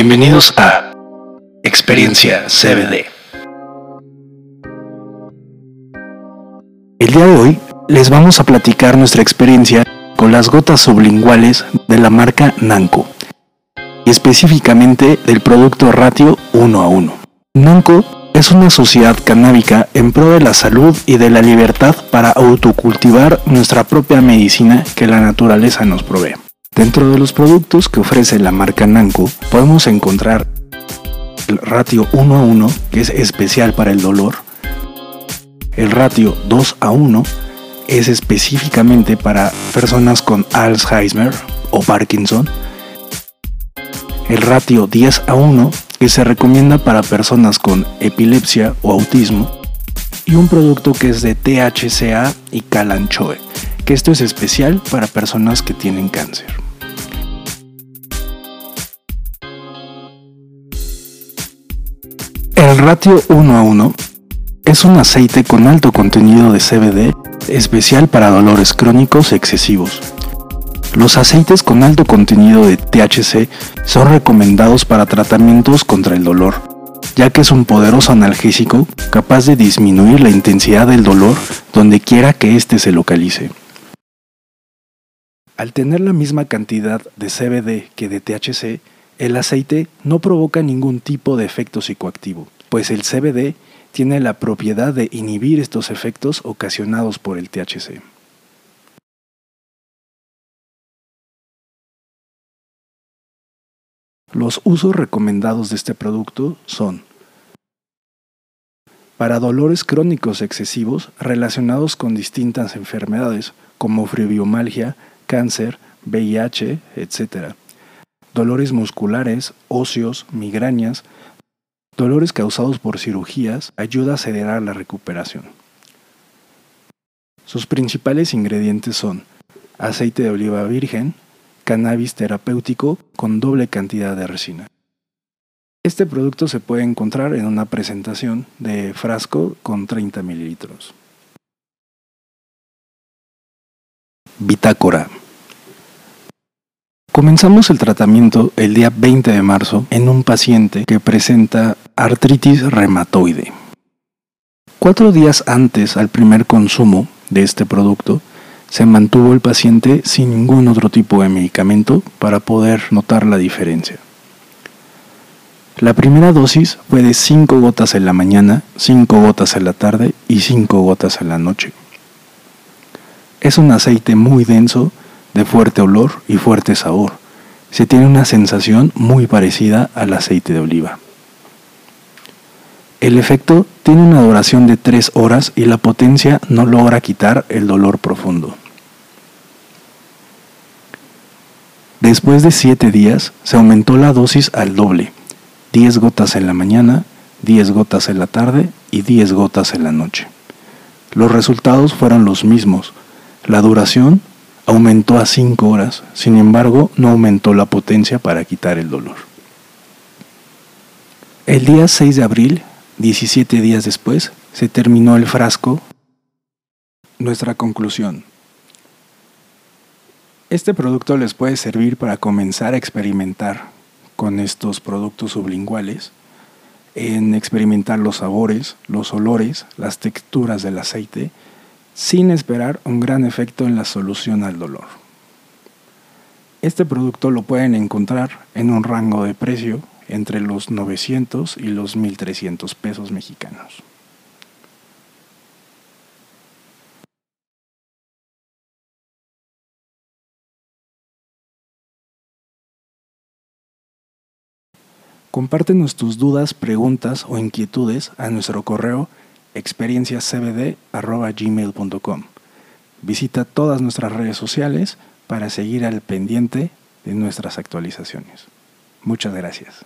Bienvenidos a Experiencia CBD. El día de hoy les vamos a platicar nuestra experiencia con las gotas sublinguales de la marca Nanco y específicamente del producto Ratio 1 a 1. Nanco es una sociedad canábica en pro de la salud y de la libertad para autocultivar nuestra propia medicina que la naturaleza nos provee. Dentro de los productos que ofrece la marca Nanco podemos encontrar el ratio 1 a 1, que es especial para el dolor. El ratio 2 a 1 es específicamente para personas con Alzheimer o Parkinson. El ratio 10 a 1 que se recomienda para personas con epilepsia o autismo. Y un producto que es de THCA y Calanchoe, que esto es especial para personas que tienen cáncer. El ratio 1 a 1 es un aceite con alto contenido de CBD especial para dolores crónicos excesivos. Los aceites con alto contenido de THC son recomendados para tratamientos contra el dolor, ya que es un poderoso analgésico capaz de disminuir la intensidad del dolor donde quiera que éste se localice. Al tener la misma cantidad de CBD que de THC, el aceite no provoca ningún tipo de efecto psicoactivo, pues el CBD tiene la propiedad de inhibir estos efectos ocasionados por el THC. Los usos recomendados de este producto son para dolores crónicos excesivos relacionados con distintas enfermedades como fibromialgia, cáncer, VIH, etc. Dolores musculares, óseos, migrañas, dolores causados por cirugías, ayuda a acelerar la recuperación. Sus principales ingredientes son aceite de oliva virgen, cannabis terapéutico con doble cantidad de resina. Este producto se puede encontrar en una presentación de frasco con 30 mililitros. Bitácora. Comenzamos el tratamiento el día 20 de marzo en un paciente que presenta artritis reumatoide. Cuatro días antes al primer consumo de este producto, se mantuvo el paciente sin ningún otro tipo de medicamento para poder notar la diferencia. La primera dosis fue de 5 gotas en la mañana, 5 gotas en la tarde y 5 gotas en la noche. Es un aceite muy denso, de fuerte olor y fuerte sabor. Se tiene una sensación muy parecida al aceite de oliva. El efecto tiene una duración de 3 horas y la potencia no logra quitar el dolor profundo. Después de 7 días se aumentó la dosis al doble, 10 gotas en la mañana, 10 gotas en la tarde y 10 gotas en la noche. Los resultados fueron los mismos. La duración aumentó a 5 horas, sin embargo no aumentó la potencia para quitar el dolor. El día 6 de abril 17 días después, se terminó el frasco. Nuestra conclusión. Este producto les puede servir para comenzar a experimentar con estos productos sublinguales, en experimentar los sabores, los olores, las texturas del aceite, sin esperar un gran efecto en la solución al dolor. Este producto lo pueden encontrar en un rango de precio entre los 900 y los 1300 pesos mexicanos. Compártenos tus dudas, preguntas o inquietudes a nuestro correo experienciacbd.gmail.com. Visita todas nuestras redes sociales para seguir al pendiente de nuestras actualizaciones. Muchas gracias.